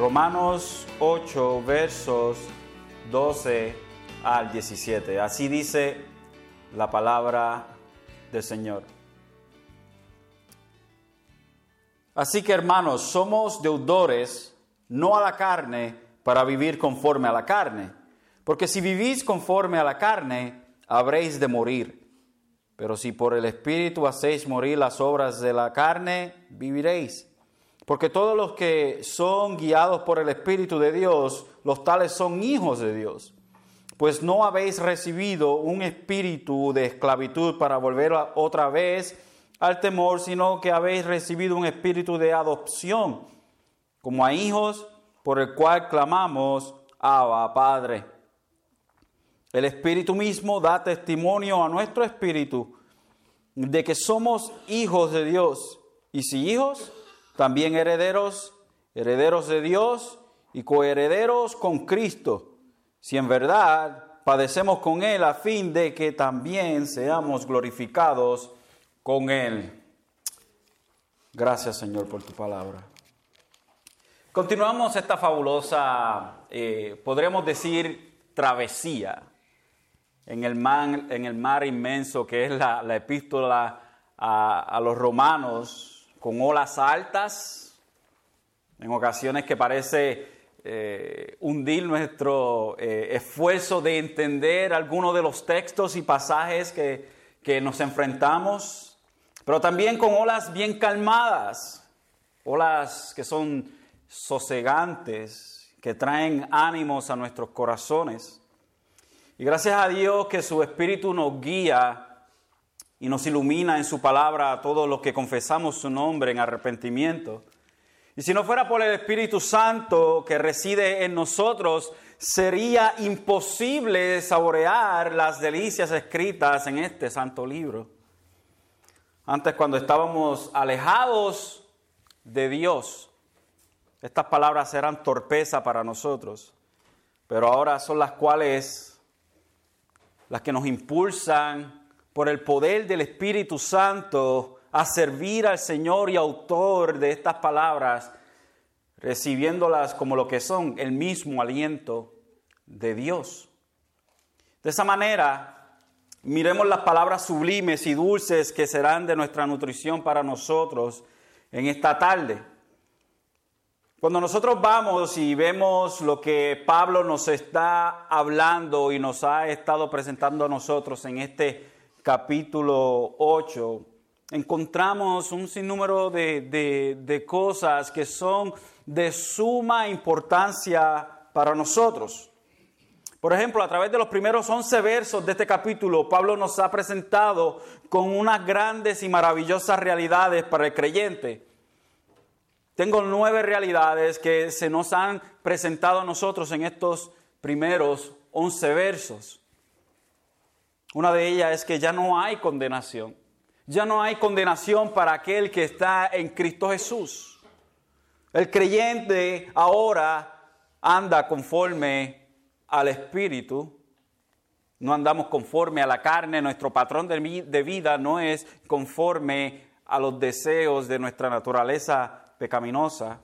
Romanos 8, versos 12 al 17. Así dice la palabra del Señor. Así que hermanos, somos deudores, no a la carne, para vivir conforme a la carne. Porque si vivís conforme a la carne, habréis de morir. Pero si por el Espíritu hacéis morir las obras de la carne, viviréis. Porque todos los que son guiados por el Espíritu de Dios, los tales son hijos de Dios. Pues no habéis recibido un espíritu de esclavitud para volver otra vez al temor, sino que habéis recibido un espíritu de adopción, como a hijos, por el cual clamamos, Abba, Padre. El Espíritu mismo da testimonio a nuestro espíritu de que somos hijos de Dios. Y si hijos, también herederos, herederos de Dios y coherederos con Cristo, si en verdad padecemos con Él a fin de que también seamos glorificados con Él. Gracias Señor por tu palabra. Continuamos esta fabulosa, eh, podremos decir, travesía en el mar, en el mar inmenso que es la, epístola a los romanos con olas altas, en ocasiones que parece eh, hundir nuestro eh, esfuerzo de entender algunos de los textos y pasajes que, que nos enfrentamos, pero también con olas bien calmadas, olas que son sosegantes, que traen ánimos a nuestros corazones. Y gracias a Dios que su Espíritu nos guía y nos ilumina en su palabra a todos los que confesamos su nombre en arrepentimiento. Y si no fuera por el Espíritu Santo que reside en nosotros, sería imposible saborear las delicias escritas en este santo libro. Antes cuando estábamos alejados de Dios, estas palabras eran torpeza para nosotros, pero ahora son las cuales las que nos impulsan por el poder del Espíritu Santo a servir al Señor y autor de estas palabras, recibiéndolas como lo que son, el mismo aliento de Dios. De esa manera, miremos las palabras sublimes y dulces que serán de nuestra nutrición para nosotros en esta tarde. Cuando nosotros vamos y vemos lo que Pablo nos está hablando y nos ha estado presentando a nosotros en este capítulo 8, encontramos un sinnúmero de, cosas que son de suma importancia para nosotros. Por ejemplo, a través de los primeros 11 versos de este capítulo, Pablo nos ha presentado con unas grandes y maravillosas realidades para el creyente. Tengo nueve realidades que se nos han presentado a nosotros en estos primeros 11 versos. Una de ellas es que ya no hay condenación. Ya no hay condenación para aquel que está en Cristo Jesús. El creyente ahora anda conforme al Espíritu. No andamos conforme a la carne. Nuestro patrón de vida no es conforme a los deseos de nuestra naturaleza pecaminosa.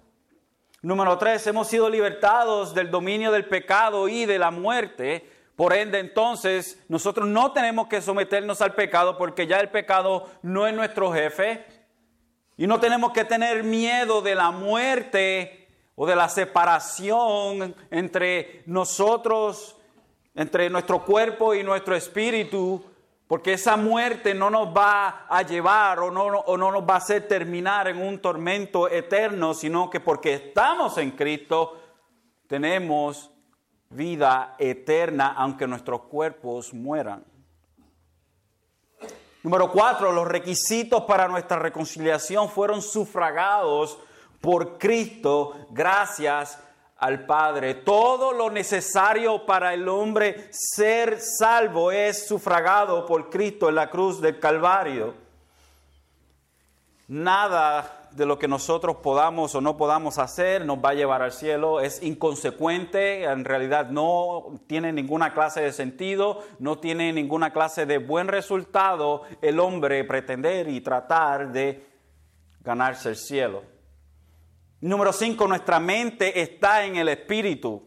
Número tres, hemos sido libertados del dominio del pecado y de la muerte por ende, entonces, nosotros no tenemos que someternos al pecado porque ya el pecado no es nuestro jefe. Y no tenemos que tener miedo de la muerte o de la separación entre nosotros, entre nuestro cuerpo y nuestro espíritu, porque esa muerte no nos va a llevar o no, o no nos va a hacer terminar en un tormento eterno, sino que porque estamos en Cristo tenemos vida eterna aunque nuestros cuerpos mueran. Número cuatro, los requisitos para nuestra reconciliación fueron sufragados por Cristo gracias al Padre. Todo lo necesario para el hombre ser salvo es sufragado por Cristo en la cruz del Calvario. Nada de lo que nosotros podamos o no podamos hacer nos va a llevar al cielo, es inconsecuente, en realidad no tiene ninguna clase de sentido, no tiene ninguna clase de buen resultado el hombre pretender y tratar de ganarse el cielo. Número cinco, nuestra mente está en el Espíritu.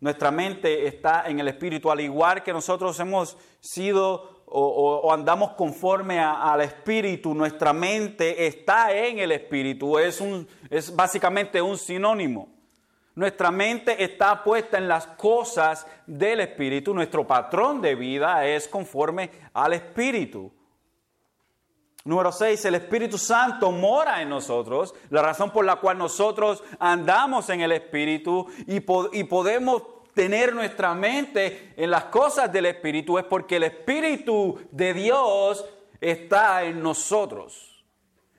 Nuestra mente está en el Espíritu, al igual que nosotros hemos sido o, andamos conforme al Espíritu, nuestra mente está en el Espíritu. Es, un, es básicamente un sinónimo. Nuestra mente está puesta en las cosas del Espíritu. Nuestro patrón de vida es conforme al Espíritu. Número 6, el Espíritu Santo mora en nosotros, la razón por la cual nosotros andamos en el Espíritu y, y podemos tener nuestra mente en las cosas del Espíritu es porque el Espíritu de Dios está en nosotros.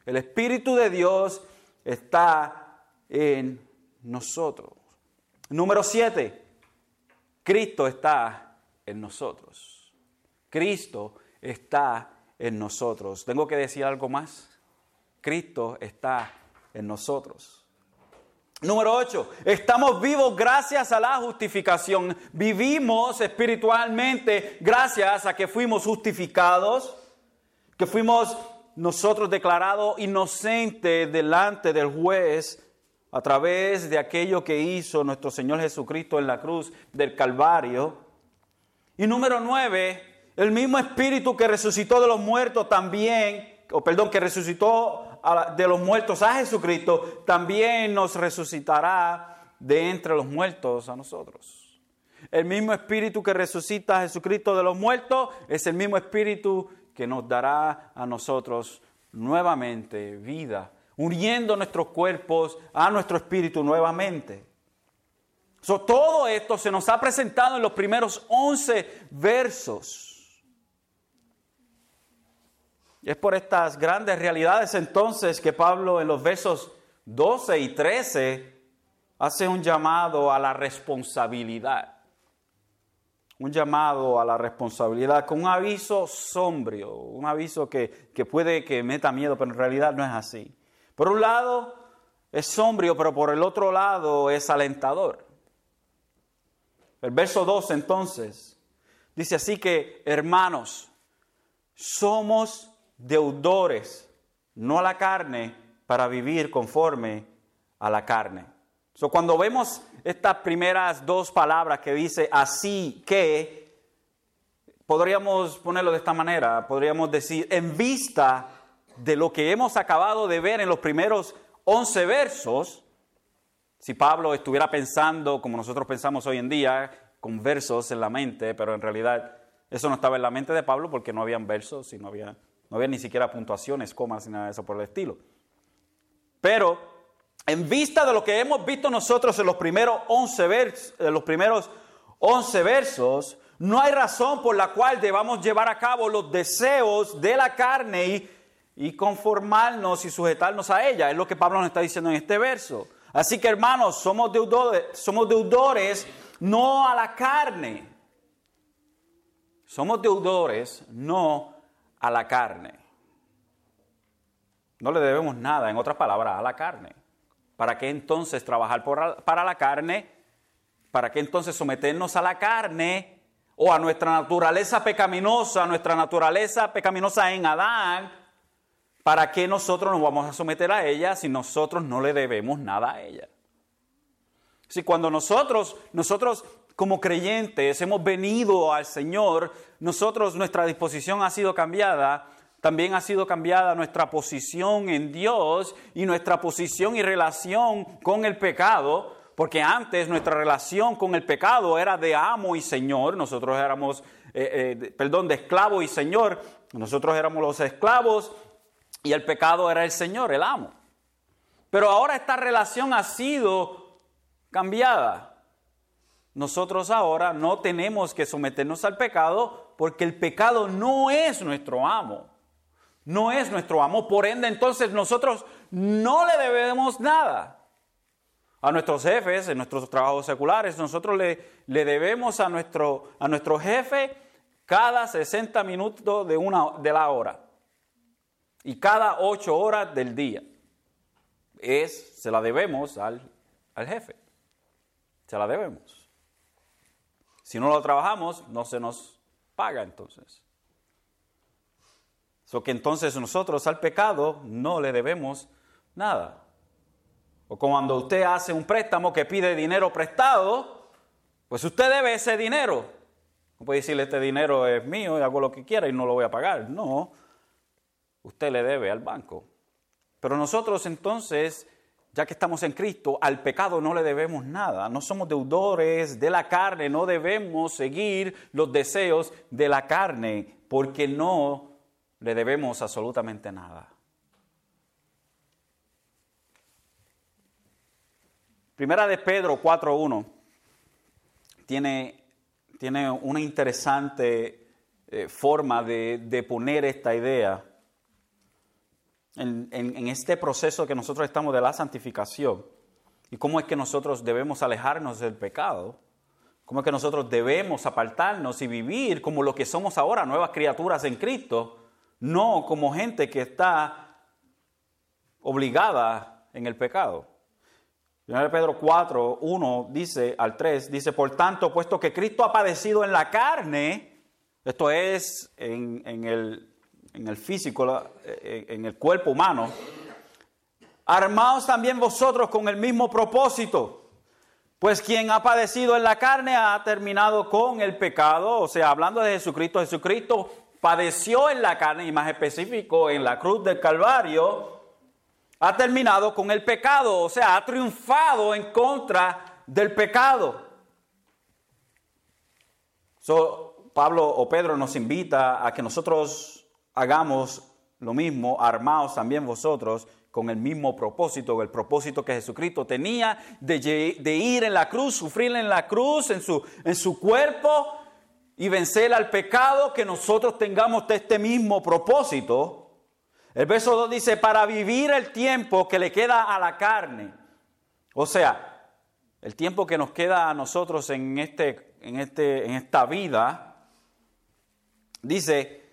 El Espíritu de Dios está en nosotros. Número 7, Cristo está en nosotros. Cristo está en nosotros. ¿Tengo que decir algo más? Cristo está en nosotros. Número 8, estamos vivos gracias a la justificación. Vivimos espiritualmente gracias a que fuimos justificados, que fuimos nosotros declarados inocentes delante del juez a través de aquello que hizo nuestro Señor Jesucristo en la cruz del Calvario. Y número 9, el mismo espíritu que resucitó de los muertos también, o perdón, que resucitó de los muertos a Jesucristo, también nos resucitará de entre los muertos a nosotros. El mismo espíritu que resucita a Jesucristo de los muertos es el mismo espíritu que nos dará a nosotros nuevamente vida, uniendo nuestros cuerpos a nuestro espíritu nuevamente. todo esto se nos ha presentado en los primeros 11 versos. Es por estas grandes realidades entonces que Pablo en los versos 12 y 13 hace un llamado a la responsabilidad. Un llamado a la responsabilidad con un aviso sombrio, un aviso que, que puede que meta miedo, pero en realidad no es así. Por un lado es sombrio, pero por el otro lado es alentador. El verso 2 entonces dice así que, hermanos, somos deudores, no a la carne, para vivir conforme a la carne. So, cuando vemos estas primeras dos palabras que dice así que, podríamos ponerlo de esta manera, podríamos decir, en vista de lo que hemos acabado de ver en los primeros 11 versos, si Pablo estuviera pensando como nosotros pensamos hoy en día, con versos en la mente, pero en realidad eso no estaba en la mente de Pablo porque no habían versos y no había no había ni siquiera puntuaciones, comas ni nada de eso por el estilo. Pero en vista de lo que hemos visto nosotros en los primeros 11 versos, los primeros 11 versos, no hay razón por la cual debamos llevar a cabo los deseos de la carne y, y conformarnos y sujetarnos a ella. Es lo que Pablo nos está diciendo en este verso. Así que hermanos, somos deudores, somos deudores no a la carne. Somos deudores no a la carne. No le debemos nada, en otras palabras, a la carne. ¿Para qué entonces trabajar para la carne? ¿Para qué entonces someternos a la carne o a nuestra naturaleza pecaminosa, a nuestra naturaleza pecaminosa en Adán? ¿Para qué nosotros nos vamos a someter a ella si nosotros no le debemos nada a ella? Si cuando nosotros, nosotros como creyentes hemos venido al Señor, nosotros nuestra disposición ha sido cambiada, también ha sido cambiada nuestra posición en Dios y nuestra posición y relación con el pecado, porque antes nuestra relación con el pecado era de amo y señor, nosotros éramos, eh, eh, perdón, de esclavo y señor, nosotros éramos los esclavos y el pecado era el señor, el amo. Pero ahora esta relación ha sido cambiada nosotros ahora no tenemos que someternos al pecado porque el pecado no es nuestro amo. No es nuestro amo. Por ende, entonces nosotros no le debemos nada. A nuestros jefes, en nuestros trabajos seculares, nosotros le, le debemos a nuestro, a nuestro jefe cada 60 minutos de, una, de la hora y cada 8 horas del día. Es, se la debemos al, al jefe. Se la debemos. Si no lo trabajamos, no se nos paga entonces. So que entonces nosotros al pecado no le debemos nada. O cuando usted hace un préstamo que pide dinero prestado, pues usted debe ese dinero. No puede decirle este dinero es mío y hago lo que quiera y no lo voy a pagar. No, usted le debe al banco. Pero nosotros entonces, ya que estamos en Cristo, al pecado no le debemos nada. No somos deudores de la carne, no debemos seguir los deseos de la carne, porque no le debemos absolutamente nada. Primera de Pedro 4.1 tiene, tiene una interesante eh, forma de, poner esta idea en, en, este proceso que nosotros estamos de la santificación y cómo es que nosotros debemos alejarnos del pecado, cómo es que nosotros debemos apartarnos y vivir como lo que somos ahora, nuevas criaturas en Cristo, no como gente que está obligada en el pecado. 1 Pedro 4, 1 dice al 3, dice, por tanto, puesto que Cristo ha padecido en la carne, esto es en, el, en el, físico, en el cuerpo humano, armaos también vosotros con el mismo propósito, pues quien ha padecido en la carne ha terminado con el pecado, o sea, hablando de Jesucristo, Jesucristo padeció en la carne y más específico en la cruz del Calvario, ha terminado con el pecado, o sea, ha triunfado en contra del pecado. So, Pablo o Pedro nos invita a que nosotros hagamos lo mismo, armaos también vosotros con el mismo propósito, el propósito que Jesucristo tenía de, ir en la cruz, sufrir en la cruz, en su, en su cuerpo y vencer al pecado, que nosotros tengamos este mismo propósito el verso 2 dice, para vivir el tiempo que le queda a la carne. O sea, el tiempo que nos queda a nosotros en, este, en, este, en esta vida, dice,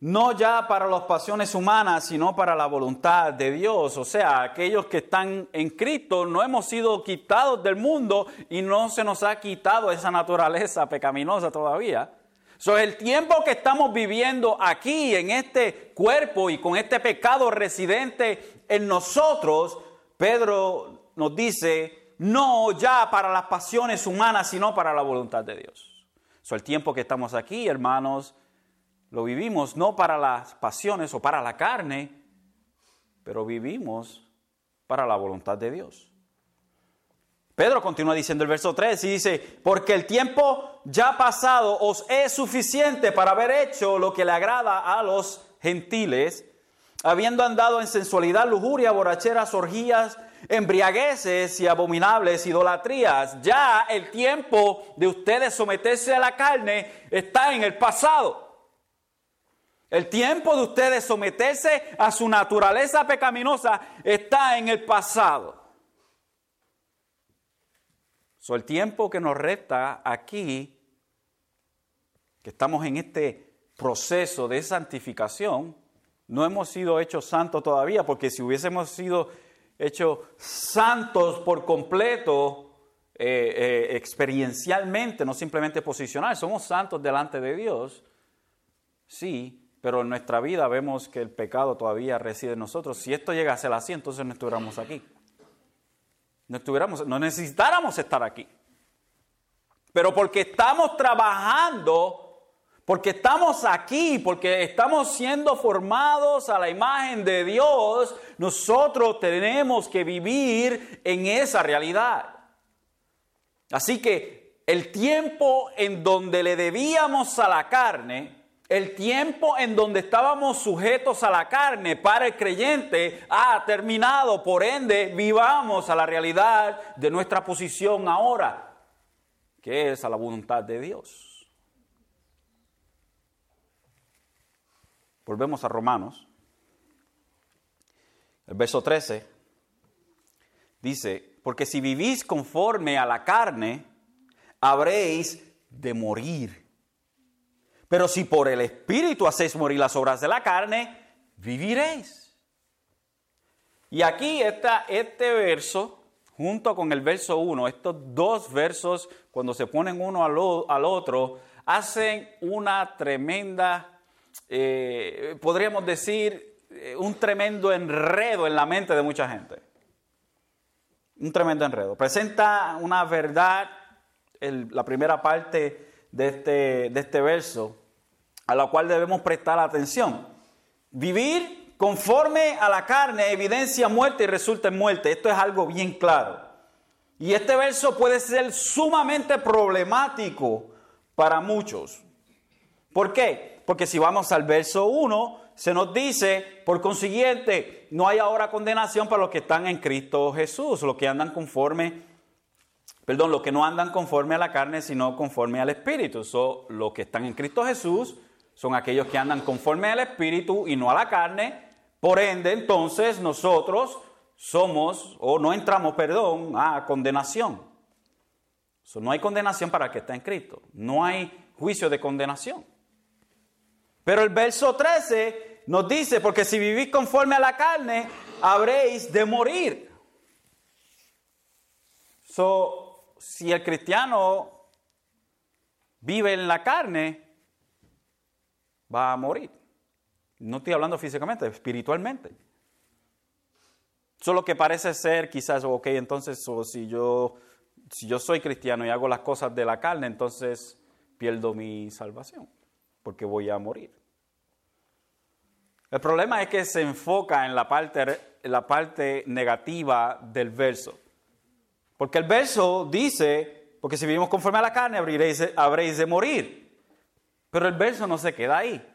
no ya para las pasiones humanas, sino para la voluntad de Dios. O sea, aquellos que están en Cristo no hemos sido quitados del mundo y no se nos ha quitado esa naturaleza pecaminosa todavía. So, el tiempo que estamos viviendo aquí en este cuerpo y con este pecado residente en nosotros, Pedro nos dice, no ya para las pasiones humanas, sino para la voluntad de Dios. So, el tiempo que estamos aquí, hermanos, lo vivimos no para las pasiones o para la carne, pero vivimos para la voluntad de Dios. Pedro continúa diciendo el verso 3 y dice, porque el tiempo ya pasado os es suficiente para haber hecho lo que le agrada a los gentiles, habiendo andado en sensualidad, lujuria, borracheras, orgías, embriagueces y abominables idolatrías. Ya el tiempo de ustedes someterse a la carne está en el pasado. El tiempo de ustedes someterse a su naturaleza pecaminosa está en el pasado. So, el tiempo que nos resta aquí, que estamos en este proceso de santificación, no hemos sido hechos santos todavía, porque si hubiésemos sido hechos santos por completo, eh, eh, experiencialmente, no simplemente posicional, somos santos delante de Dios, sí, pero en nuestra vida vemos que el pecado todavía reside en nosotros. Si esto llega a ser así, entonces no estuviéramos aquí no, estuviéramos, no necesitáramos estar aquí. Pero porque estamos trabajando, porque estamos aquí, porque estamos siendo formados a la imagen de Dios, nosotros tenemos que vivir en esa realidad. Así que el tiempo en donde le debíamos a la carne, el tiempo en donde estábamos sujetos a la carne para el creyente ha terminado. Por ende, vivamos a la realidad de nuestra posición ahora, que es a la voluntad de Dios. Volvemos a Romanos. El verso 13 dice, porque si vivís conforme a la carne, habréis de morir. Pero si por el Espíritu hacéis morir las obras de la carne, viviréis. Y aquí está este verso, junto con el verso 1, estos dos versos, cuando se ponen uno al, otro, hacen una tremenda, eh, podríamos decir, eh, un tremendo enredo en la mente de mucha gente. un tremendo enredo. Presenta una verdad, la primera parte de este, de este verso, a la cual debemos prestar atención. Vivir conforme a la carne evidencia muerte y resulta en muerte. Esto es algo bien claro. Y este verso puede ser sumamente problemático para muchos. ¿Por qué? Porque si vamos al verso 1, se nos dice, por consiguiente, no hay ahora condenación para los que están en Cristo Jesús, los que andan conforme, perdón, los que no andan conforme a la carne, sino conforme al Espíritu. So, los que están en Cristo Jesús son aquellos que andan conforme al Espíritu y no a la carne. Por ende, entonces nosotros somos, o no entramos, perdón, a condenación. no hay condenación para el que está en Cristo. No hay juicio de condenación. Pero el verso 13 nos dice, porque si vivís conforme a la carne, habréis de morir. So, si el cristiano vive en la carne, va a morir. No estoy hablando físicamente, espiritualmente. Solo que parece ser quizás, ok, entonces si, yo, si yo soy cristiano y hago las cosas de la carne, entonces pierdo mi salvación porque voy a morir. El problema es que se enfoca en la parte, en la parte negativa del verso. Porque el verso dice, porque si vivimos conforme a la carne, habréis de morir. Pero el verso no se queda ahí.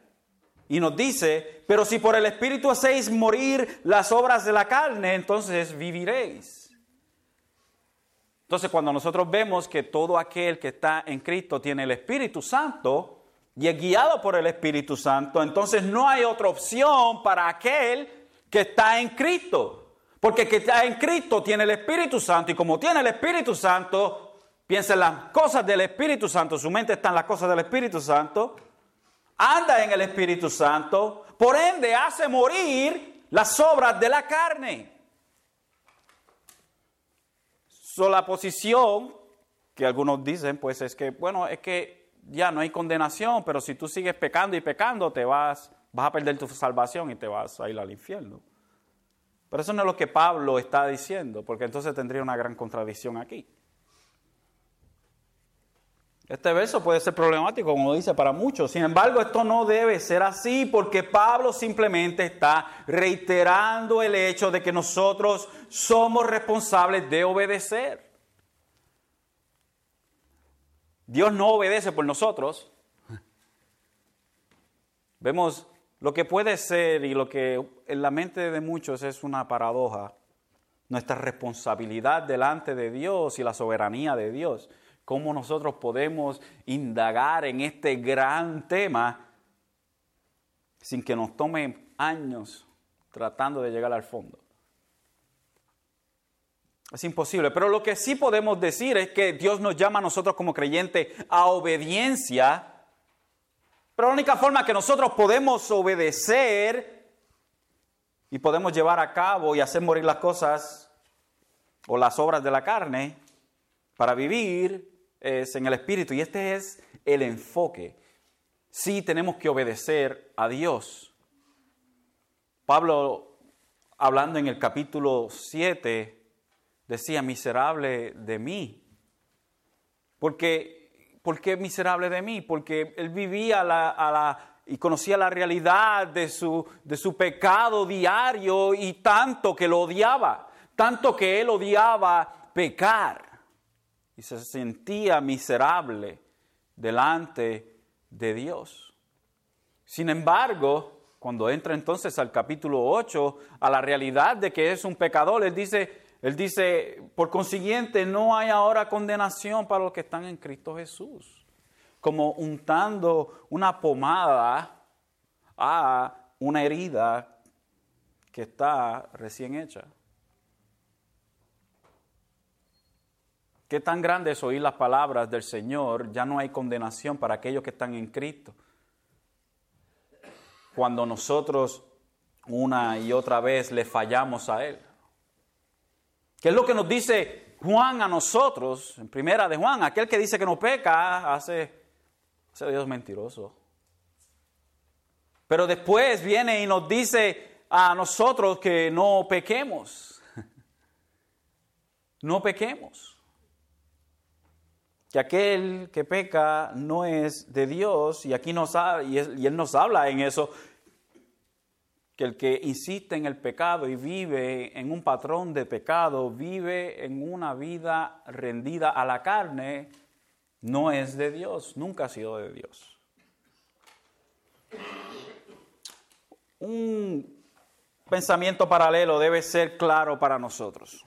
Y nos dice, pero si por el Espíritu hacéis morir las obras de la carne, entonces viviréis. Entonces cuando nosotros vemos que todo aquel que está en Cristo tiene el Espíritu Santo, y es guiado por el Espíritu Santo, entonces no hay otra opción para aquel que está en Cristo. Porque el que está en Cristo tiene el Espíritu Santo y como tiene el Espíritu Santo, piensa en las cosas del Espíritu Santo, su mente está en las cosas del Espíritu Santo, anda en el Espíritu Santo, por ende hace morir las obras de la carne. So, la posición que algunos dicen, pues es que, bueno, es que ya no hay condenación, pero si tú sigues pecando y pecando, te vas, vas a perder tu salvación y te vas a ir al infierno. Pero eso no es lo que Pablo está diciendo, porque entonces tendría una gran contradicción aquí. Este verso puede ser problemático, como dice, para muchos. Sin embargo, esto no debe ser así porque Pablo simplemente está reiterando el hecho de que nosotros somos responsables de obedecer. Dios no obedece por nosotros. Vemos lo que puede ser y lo que en la mente de muchos es una paradoja. Nuestra responsabilidad delante de Dios y la soberanía de Dios. Cómo nosotros podemos indagar en este gran tema sin que nos tome años tratando de llegar al fondo. Es imposible. Pero lo que sí podemos decir es que Dios nos llama a nosotros como creyentes a obediencia. Pero la única forma que nosotros podemos obedecer y podemos llevar a cabo y hacer morir las cosas o las obras de la carne para vivir es en el Espíritu. Y este es el enfoque. Sí tenemos que obedecer a Dios. Pablo, hablando en el capítulo 7, decía, miserable de mí. Porque, ¿Por qué miserable de mí? Porque él vivía a la, y conocía la realidad de su, de su pecado diario y tanto que lo odiaba, tanto que él odiaba pecar y se sentía miserable delante de Dios. Sin embargo, cuando entra entonces al capítulo 8, a la realidad de que es un pecador, él dice, él dice, por consiguiente, no hay ahora condenación para los que están en Cristo Jesús. Como untando una pomada a una herida que está recién hecha. Qué tan grande es oír las palabras del Señor, ya no hay condenación para aquellos que están en Cristo. Cuando nosotros una y otra vez le fallamos a Él. ¿Qué es lo que nos dice Juan a nosotros? En primera de Juan, aquel que dice que no peca, hace, hace Dios mentiroso. Pero después viene y nos dice a nosotros que no pequemos. no pequemos. Que aquel que peca no es de Dios, y aquí nos y Él nos habla en eso, que el que insiste en el pecado y vive en un patrón de pecado, vive en una vida rendida a la carne, no es de Dios, nunca ha sido de Dios. Un pensamiento paralelo debe ser claro para nosotros.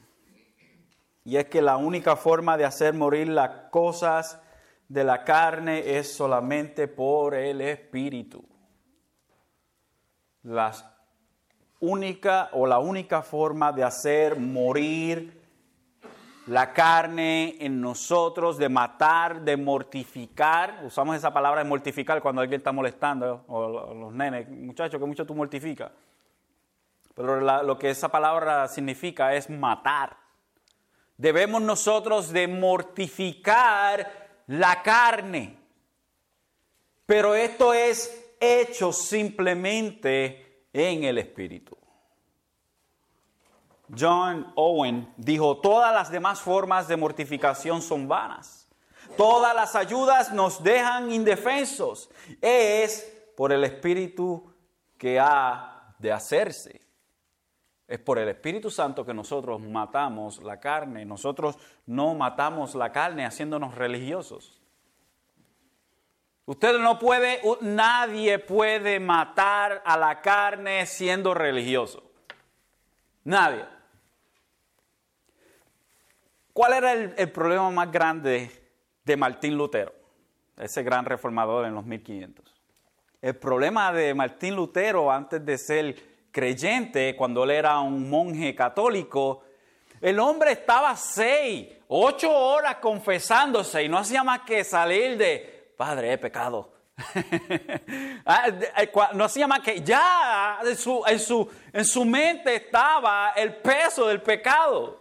Y es que la única forma de hacer morir las cosas de la carne es solamente por el Espíritu. Las única o la única forma de hacer morir la carne en nosotros, de matar, de mortificar. Usamos esa palabra de mortificar cuando alguien está molestando, o los nenes, muchachos, que mucho tú mortificas. Pero lo que esa palabra significa es matar. Debemos nosotros de mortificar la carne. Pero esto es hecho simplemente en el Espíritu. John Owen dijo, todas las demás formas de mortificación son vanas. Todas las ayudas nos dejan indefensos. Es por el Espíritu que ha de hacerse. Es por el Espíritu Santo que nosotros matamos la carne. Nosotros no matamos la carne haciéndonos religiosos. Usted no puede, nadie puede matar a la carne siendo religioso. Nadie. ¿Cuál era el, problema más grande de Martín Lutero, ese gran reformador en los 1500? El problema de Martín Lutero antes de ser creyente, cuando él era un monje católico, el hombre estaba seis, ocho horas confesándose y no hacía más que salir de, Padre, he pecado. Ah, eh, no hacía más que ya en su, en, su, en su mente estaba el peso del pecado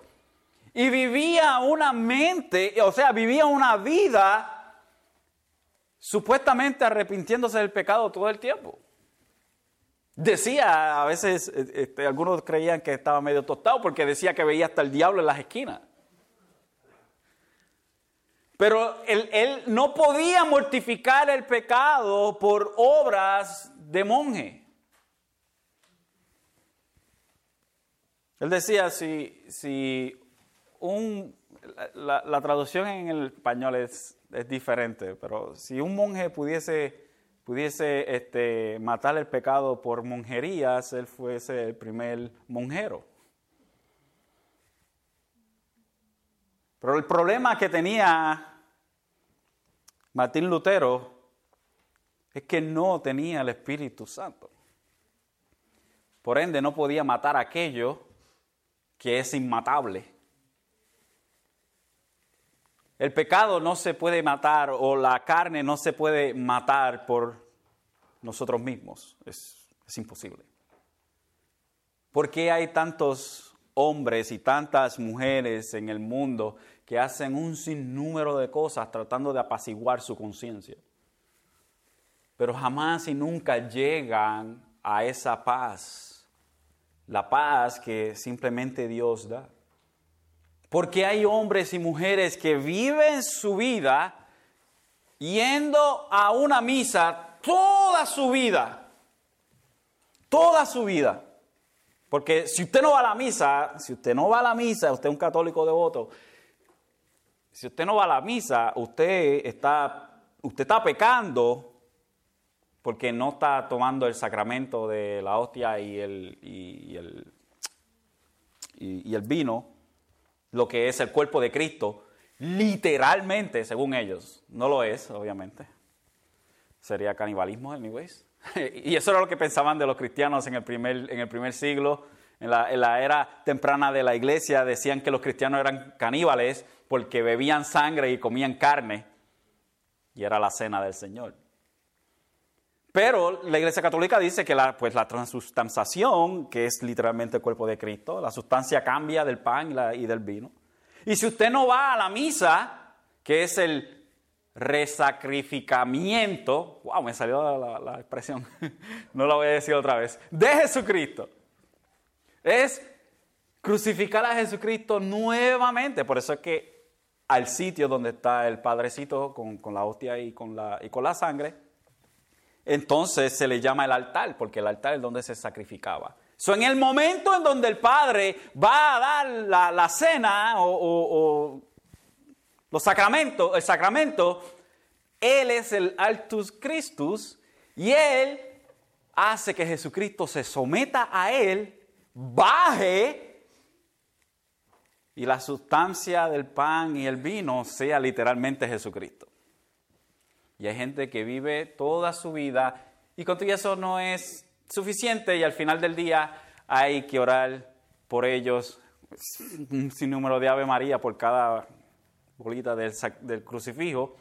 y vivía una mente, o sea, vivía una vida supuestamente arrepintiéndose del pecado todo el tiempo. Decía, a veces este, algunos creían que estaba medio tostado porque decía que veía hasta el diablo en las esquinas. Pero él, no podía mortificar el pecado por obras de monje. Él decía, si, si un, la, traducción en el español es, es, diferente, pero si un monje pudiese, pudiese este, matar el pecado por monjerías, él fuese el primer monjero. Pero el problema que tenía Martín Lutero es que no tenía el Espíritu Santo. Por ende, no podía matar aquello que es inmatable. El pecado no se puede matar o la carne no se puede matar por nosotros mismos. Es, imposible. ¿Por qué hay tantos hombres y tantas mujeres en el mundo que hacen un sinnúmero de cosas tratando de apaciguar su conciencia? Pero jamás y nunca llegan a esa paz, la paz que simplemente Dios da. Porque hay hombres y mujeres que viven su vida yendo a una misa toda su vida. Toda su vida. Porque si usted no va a la misa, si usted no va a la misa, usted es un católico devoto, si usted no va a la misa, usted está, usted está pecando porque no está tomando el sacramento de la hostia y el, y el, y el vino lo que es el cuerpo de Cristo, literalmente, según ellos. No lo es, obviamente. Sería canibalismo, anyways. y eso era lo que pensaban de los cristianos en el primer, en el primer siglo. En la, en la era temprana de la iglesia decían que los cristianos eran caníbales porque bebían sangre y comían carne. Y era la cena del Señor. Pero la Iglesia Católica dice que la, pues la transustanciación, que es literalmente el cuerpo de Cristo, la sustancia cambia del pan y, del vino. Y si usted no va a la misa, que es el resacrificamiento, wow, me salió la, la expresión, no la voy a decir otra vez, de Jesucristo. Es crucificar a Jesucristo nuevamente. Por eso es que al sitio donde está el Padrecito con, la hostia y con la, y con la sangre, entonces se le llama el altar, porque el altar es donde se sacrificaba. So, en el momento en donde el Padre va a dar la, cena o, los sacramentos, el sacramento, Él es el Altus Christus y Él hace que Jesucristo se someta a Él, baje y la sustancia del pan y el vino sea literalmente Jesucristo. Y hay gente que vive toda su vida y con todo eso no es suficiente y al final del día hay que orar por ellos, un sinnúmero de Ave María por cada bolita del, del crucifijo,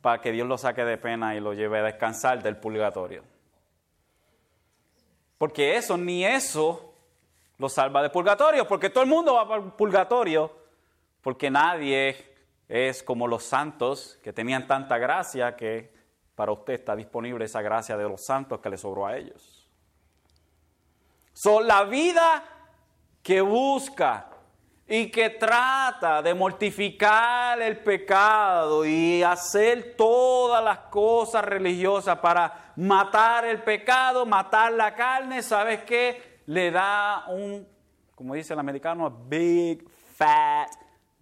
para que Dios lo saque de pena y lo lleve a descansar del purgatorio. Porque eso, ni eso, lo salva del purgatorio, porque todo el mundo va para el purgatorio, porque nadie es como los santos que tenían tanta gracia que para usted está disponible esa gracia de los santos que le sobró a ellos. Son la vida que busca y que trata de mortificar el pecado y hacer todas las cosas religiosas para matar el pecado, matar la carne, ¿sabes qué? Le da un, como dice el americano, a big fat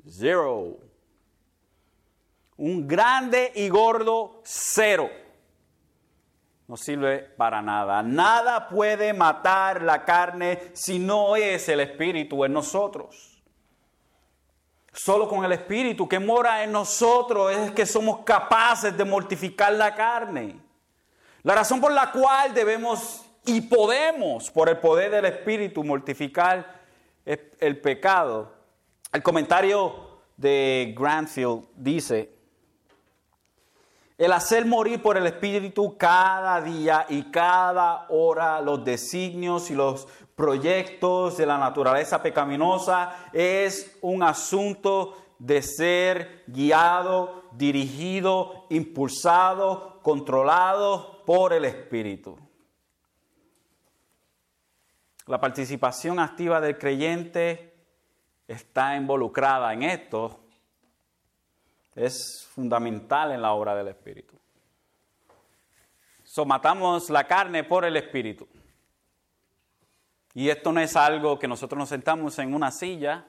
zero un grande y gordo cero. No sirve para nada. Nada puede matar la carne si no es el Espíritu en nosotros. Solo con el Espíritu que mora en nosotros es que somos capaces de mortificar la carne. La razón por la cual debemos y podemos, por el poder del Espíritu, mortificar el pecado. El comentario de Granfield dice, el hacer morir por el Espíritu cada día y cada hora los designios y los proyectos de la naturaleza pecaminosa es un asunto de ser guiado, dirigido, impulsado, controlado por el Espíritu. La participación activa del creyente está involucrada en esto es fundamental en la obra del Espíritu. Somatamos la carne por el Espíritu. Y esto no es algo que nosotros nos sentamos en una silla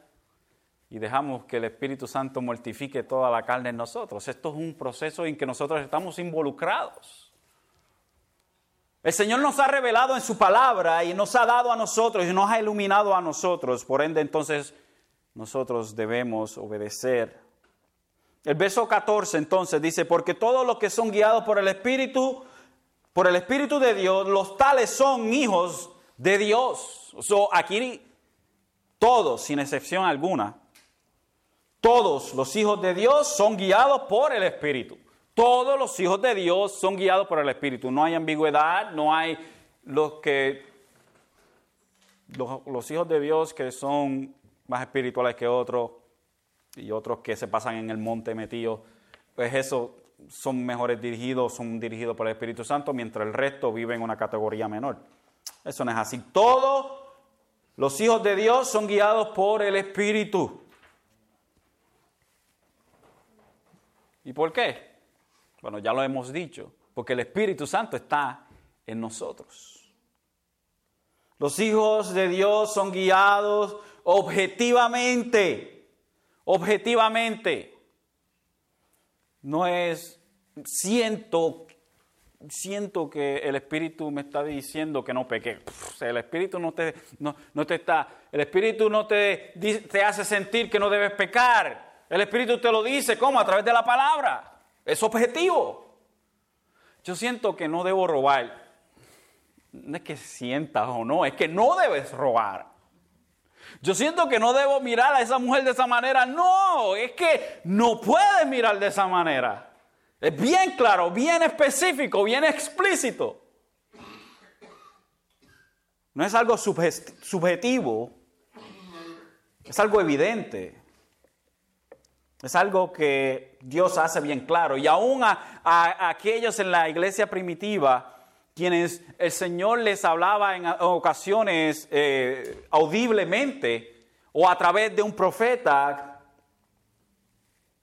y dejamos que el Espíritu Santo mortifique toda la carne en nosotros. Esto es un proceso en que nosotros estamos involucrados. El Señor nos ha revelado en su palabra y nos ha dado a nosotros y nos ha iluminado a nosotros. Por ende, entonces, nosotros debemos obedecer el verso 14 entonces dice, porque todos los que son guiados por el Espíritu, por el Espíritu de Dios, los tales son hijos de Dios. So, aquí todos, sin excepción alguna, todos los hijos de Dios son guiados por el Espíritu. Todos los hijos de Dios son guiados por el Espíritu. No hay ambigüedad, no hay los que los, los hijos de Dios que son más espirituales que otros y otros que se pasan en el monte metidos, pues eso son mejores dirigidos, son dirigidos por el Espíritu Santo, mientras el resto vive en una categoría menor. Eso no es así. Todos los hijos de Dios son guiados por el Espíritu. ¿Y por qué? Bueno, ya lo hemos dicho, porque el Espíritu Santo está en nosotros. Los hijos de Dios son guiados objetivamente objetivamente. No es, siento, siento que el Espíritu me está diciendo que no peque. el Espíritu no te, no, te está, el Espíritu no te, te hace sentir que no debes pecar. El Espíritu te lo dice, ¿cómo? A través de la palabra. Es objetivo. Yo siento que no debo robar. No es que sientas o no, es que no debes robar. Yo siento que no debo mirar a esa mujer de esa manera. No, es que no puedes mirar de esa manera. Es bien claro, bien específico, bien explícito. No es algo subjetivo, es algo evidente. Es algo que Dios hace bien claro. Y aún a, aquellos en la iglesia primitiva, quienes el Señor les hablaba en ocasiones eh, audiblemente o a través de un profeta.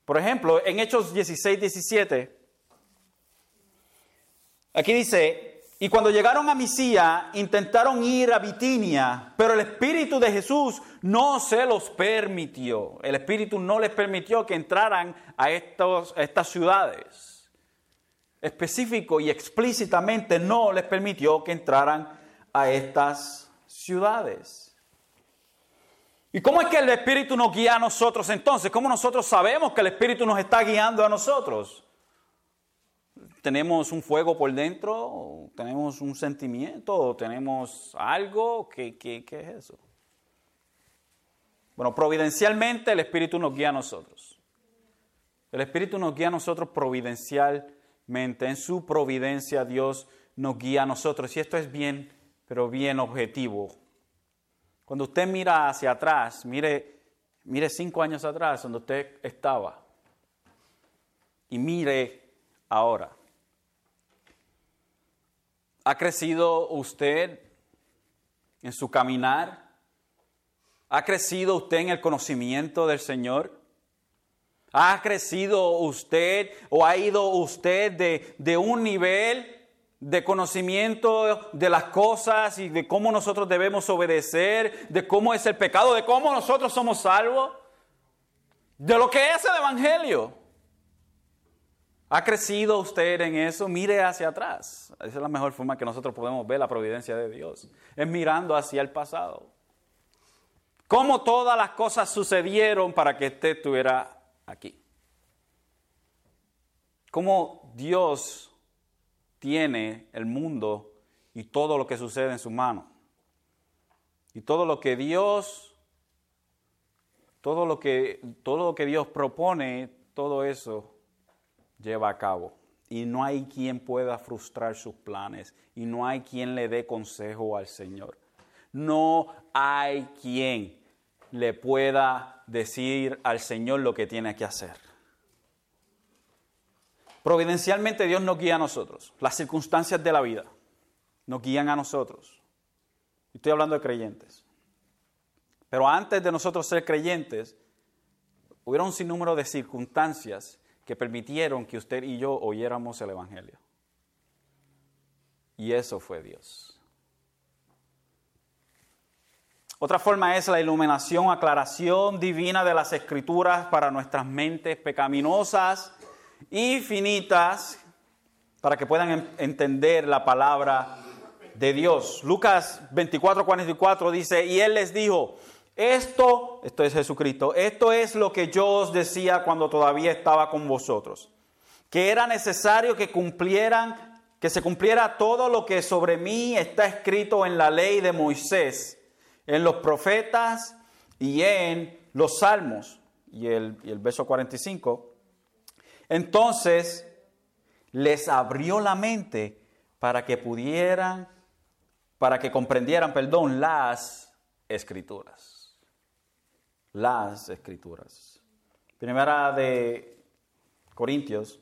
Por ejemplo, en Hechos 16, 17, aquí dice, y cuando llegaron a Misía, intentaron ir a Bitinia, pero el Espíritu de Jesús no se los permitió. El Espíritu no les permitió que entraran a, estos, a estas ciudades. Específico y explícitamente no les permitió que entraran a estas ciudades. ¿Y cómo es que el Espíritu nos guía a nosotros entonces? ¿Cómo nosotros sabemos que el Espíritu nos está guiando a nosotros? tenemos un fuego por dentro, tenemos un sentimiento, tenemos algo, ¿qué, qué, qué es eso? Bueno, providencialmente el Espíritu nos guía a nosotros. El Espíritu nos guía a nosotros providencialmente. En su providencia Dios nos guía a nosotros. Y esto es bien, pero bien objetivo. Cuando usted mira hacia atrás, mire, mire cinco años atrás donde usted estaba. Y mire ahora. ¿Ha crecido usted en su caminar? ¿Ha crecido usted en el conocimiento del Señor? ¿Ha crecido usted o ha ido usted de, de, un nivel de conocimiento de las cosas y de cómo nosotros debemos obedecer, de cómo es el pecado, de cómo nosotros somos salvos, de lo que es el Evangelio? ¿Ha crecido usted en eso? Mire hacia atrás. Esa es la mejor forma que nosotros podemos ver la providencia de Dios. Es mirando hacia el pasado. Cómo todas las cosas sucedieron para que usted estuviera aquí. Cómo Dios tiene el mundo y todo lo que sucede en su mano. Y todo lo que Dios, todo lo que, todo lo que Dios propone, todo eso lleva a cabo. Y no hay quien pueda frustrar sus planes. Y no hay quien le dé consejo al Señor. No hay quien le pueda decir al Señor lo que tiene que hacer. Providencialmente Dios nos guía a nosotros. Las circunstancias de la vida nos guían a nosotros. Estoy hablando de creyentes. Pero antes de nosotros ser creyentes, hubiera un sinnúmero de circunstancias que permitieron que usted y yo oyéramos el Evangelio. Y eso fue Dios. Otra forma es la iluminación, aclaración divina de las escrituras para nuestras mentes pecaminosas y finitas, para que puedan entender la palabra de Dios. Lucas 24, 44 dice, y él les dijo, esto, esto es Jesucristo, esto es lo que yo os decía cuando todavía estaba con vosotros, que era necesario que cumplieran, que se cumpliera todo lo que sobre mí está escrito en la ley de Moisés, en los profetas y en los salmos. Y el, y el verso 45. Entonces les abrió la mente para que pudieran, para que comprendieran, perdón, las escrituras las escrituras. Primera de Corintios,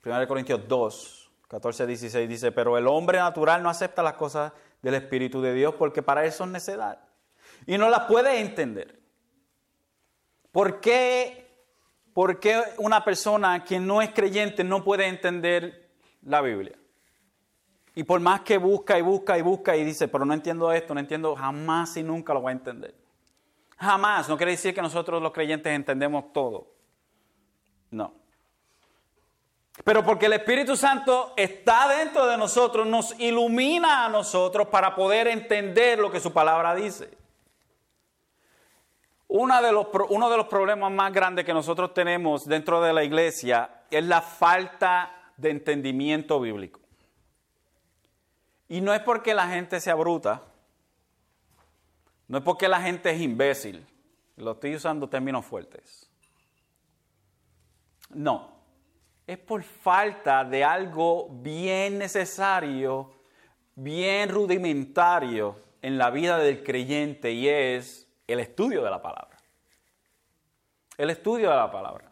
Primera de Corintios 2, 14 16 dice, pero el hombre natural no acepta las cosas del Espíritu de Dios porque para él son necedad y no las puede entender. ¿Por qué, ¿Por qué una persona que no es creyente no puede entender la Biblia? Y por más que busca y busca y busca y dice, pero no entiendo esto, no entiendo, jamás y nunca lo va a entender. Jamás. No quiere decir que nosotros los creyentes entendemos todo. No. Pero porque el Espíritu Santo está dentro de nosotros, nos ilumina a nosotros para poder entender lo que su palabra dice. Uno de, los, uno de los problemas más grandes que nosotros tenemos dentro de la iglesia es la falta de entendimiento bíblico. Y no es porque la gente sea bruta, no es porque la gente es imbécil, lo estoy usando términos fuertes. No, es por falta de algo bien necesario, bien rudimentario en la vida del creyente y es el estudio de la palabra. El estudio de la palabra.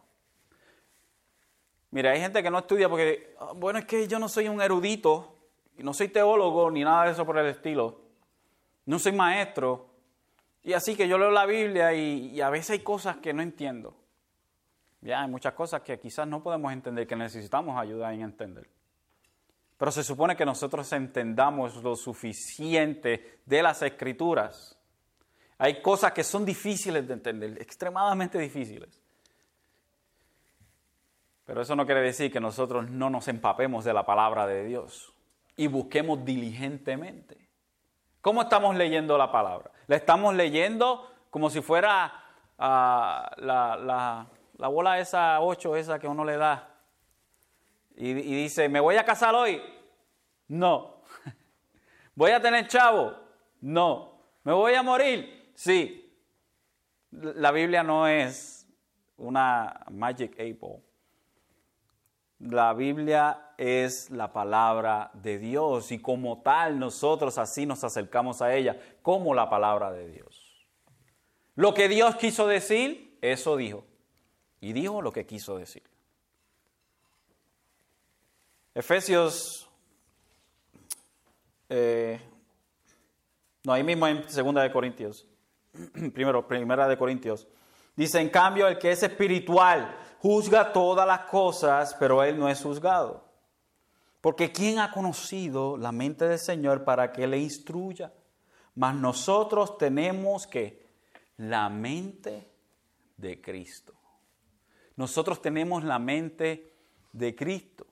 Mira, hay gente que no estudia porque, ah, bueno, es que yo no soy un erudito, y no soy teólogo ni nada de eso por el estilo. No soy maestro. Y así que yo leo la Biblia y, a veces hay cosas que no entiendo. Ya, hay muchas cosas que quizás no podemos entender, que necesitamos ayuda en entender. Pero se supone que nosotros entendamos lo suficiente de las escrituras. Hay cosas que son difíciles de entender, extremadamente difíciles. Pero eso no quiere decir que nosotros no nos empapemos de la palabra de Dios y busquemos diligentemente. ¿Cómo estamos leyendo la palabra? La estamos leyendo como si fuera ah, la, bola esa 8, esa que uno le da. Y, y dice, ¿me voy a casar hoy? No. ¿Voy a tener chavo? No. ¿Me voy a morir? Sí. La Biblia no es una magic apple. La Biblia es la palabra de Dios y como tal nosotros así nos acercamos a ella, como la palabra de Dios. Lo que Dios quiso decir, eso dijo. Y dijo lo que quiso decir. Efesios, eh, no, ahí mismo en Segunda de Corintios, primero, Primera de Corintios, dice, en cambio, el que es espiritual, juzga todas las cosas, pero él no es juzgado. Porque ¿quién ha conocido la mente del Señor para que le instruya? Mas nosotros tenemos que la mente de Cristo. Nosotros tenemos la mente de Cristo.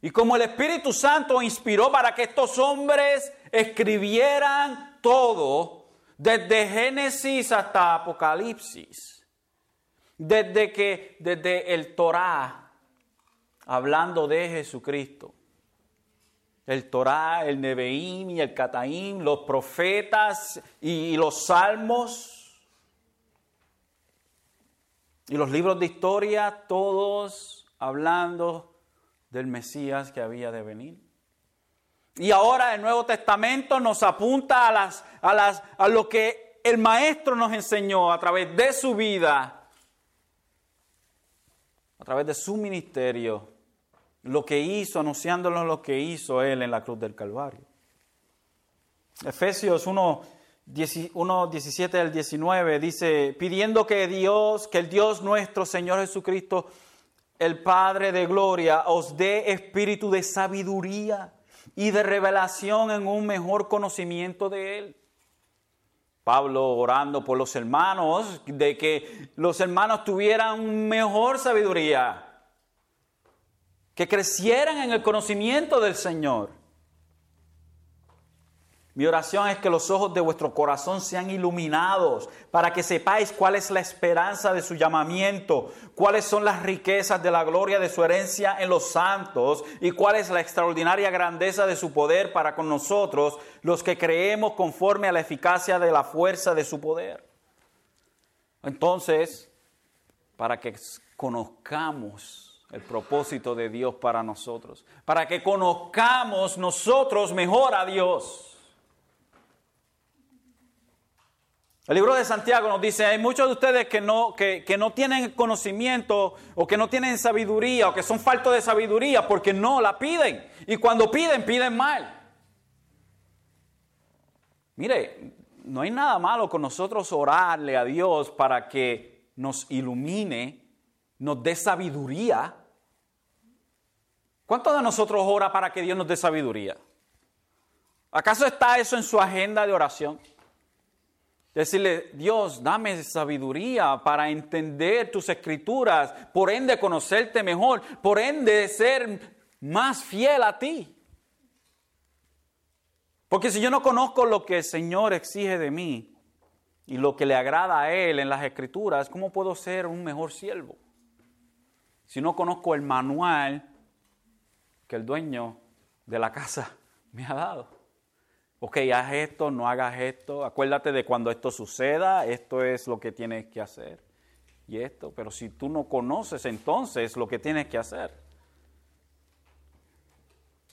Y como el Espíritu Santo inspiró para que estos hombres escribieran todo, desde Génesis hasta Apocalipsis, desde que, desde el Torá, hablando de Jesucristo. El Torá, el Nebeim y el Cataim, los profetas y los salmos y los libros de historia, todos hablando del Mesías que había de venir. Y ahora el Nuevo Testamento nos apunta a, las, a, las, a lo que el Maestro nos enseñó a través de su vida a través de su ministerio, lo que hizo, anunciándonos lo que hizo Él en la cruz del Calvario. Efesios 1, 17 al 19 dice, pidiendo que Dios, que el Dios nuestro Señor Jesucristo, el Padre de gloria, os dé espíritu de sabiduría y de revelación en un mejor conocimiento de Él Pablo orando por los hermanos, de que los hermanos tuvieran mejor sabiduría, que crecieran en el conocimiento del Señor. Mi oración es que los ojos de vuestro corazón sean iluminados para que sepáis cuál es la esperanza de su llamamiento, cuáles son las riquezas de la gloria de su herencia en los santos y cuál es la extraordinaria grandeza de su poder para con nosotros, los que creemos conforme a la eficacia de la fuerza de su poder. Entonces, para que conozcamos el propósito de Dios para nosotros, para que conozcamos nosotros mejor a Dios El libro de Santiago nos dice, hay muchos de ustedes que no, que, no tienen conocimiento o que no tienen sabiduría o que son faltos de sabiduría porque no la piden. Y cuando piden, piden mal. Mire, no hay nada malo con nosotros orarle a Dios para que nos ilumine, nos dé sabiduría. ¿Cuántos de nosotros ora para que Dios nos dé sabiduría? ¿Acaso está eso en su agenda de oración? Decirle, Dios, dame sabiduría para entender tus escrituras, por ende conocerte mejor, por ende ser más fiel a ti. Porque si yo no conozco lo que el Señor exige de mí y lo que le agrada a Él en las escrituras, ¿cómo puedo ser un mejor siervo? Si no conozco el manual que el dueño de la casa me ha dado ok, haz esto, no hagas esto, acuérdate de cuando esto suceda, esto es lo que tienes que hacer. Y esto, pero si tú no conoces entonces lo que tienes que hacer,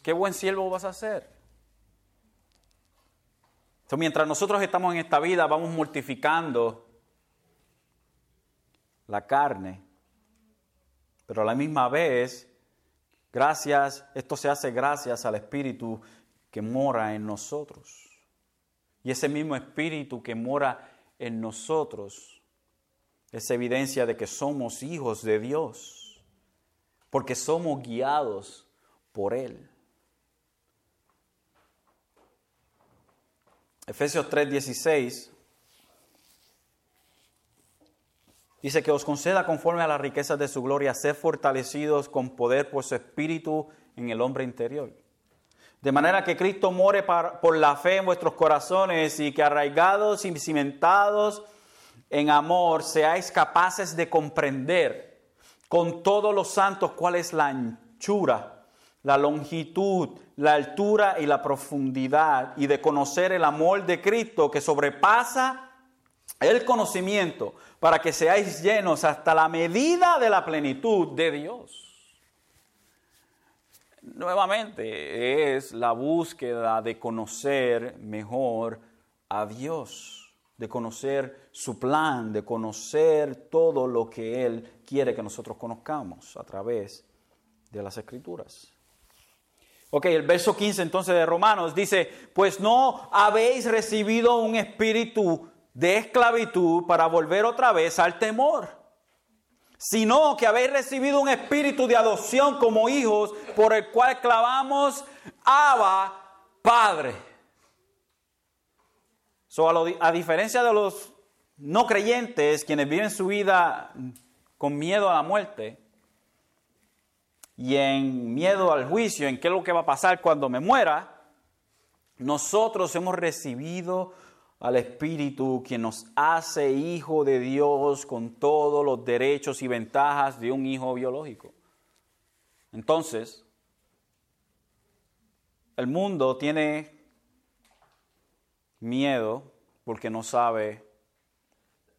¿qué buen siervo vas a hacer? Entonces, mientras nosotros estamos en esta vida, vamos mortificando la carne, pero a la misma vez, gracias, esto se hace gracias al Espíritu que mora en nosotros. Y ese mismo espíritu que mora en nosotros es evidencia de que somos hijos de Dios, porque somos guiados por Él. Efesios 3:16 dice que os conceda conforme a las riquezas de su gloria ser fortalecidos con poder por su espíritu en el hombre interior. De manera que Cristo more por la fe en vuestros corazones y que arraigados y cimentados en amor seáis capaces de comprender con todos los santos cuál es la anchura, la longitud, la altura y la profundidad y de conocer el amor de Cristo que sobrepasa el conocimiento para que seáis llenos hasta la medida de la plenitud de Dios nuevamente es la búsqueda de conocer mejor a Dios, de conocer su plan, de conocer todo lo que Él quiere que nosotros conozcamos a través de las Escrituras. Ok, el verso 15 entonces de Romanos dice, pues no habéis recibido un espíritu de esclavitud para volver otra vez al temor sino que habéis recibido un espíritu de adopción como hijos, por el cual clavamos Abba, Padre. a, diferencia de los no creyentes, quienes viven su vida con miedo a la muerte y en miedo al juicio, en qué es lo que va a pasar cuando me muera, nosotros hemos recibido al Espíritu, quien nos hace hijo de Dios con todos los derechos y ventajas de un hijo biológico. Entonces, el mundo tiene miedo porque no sabe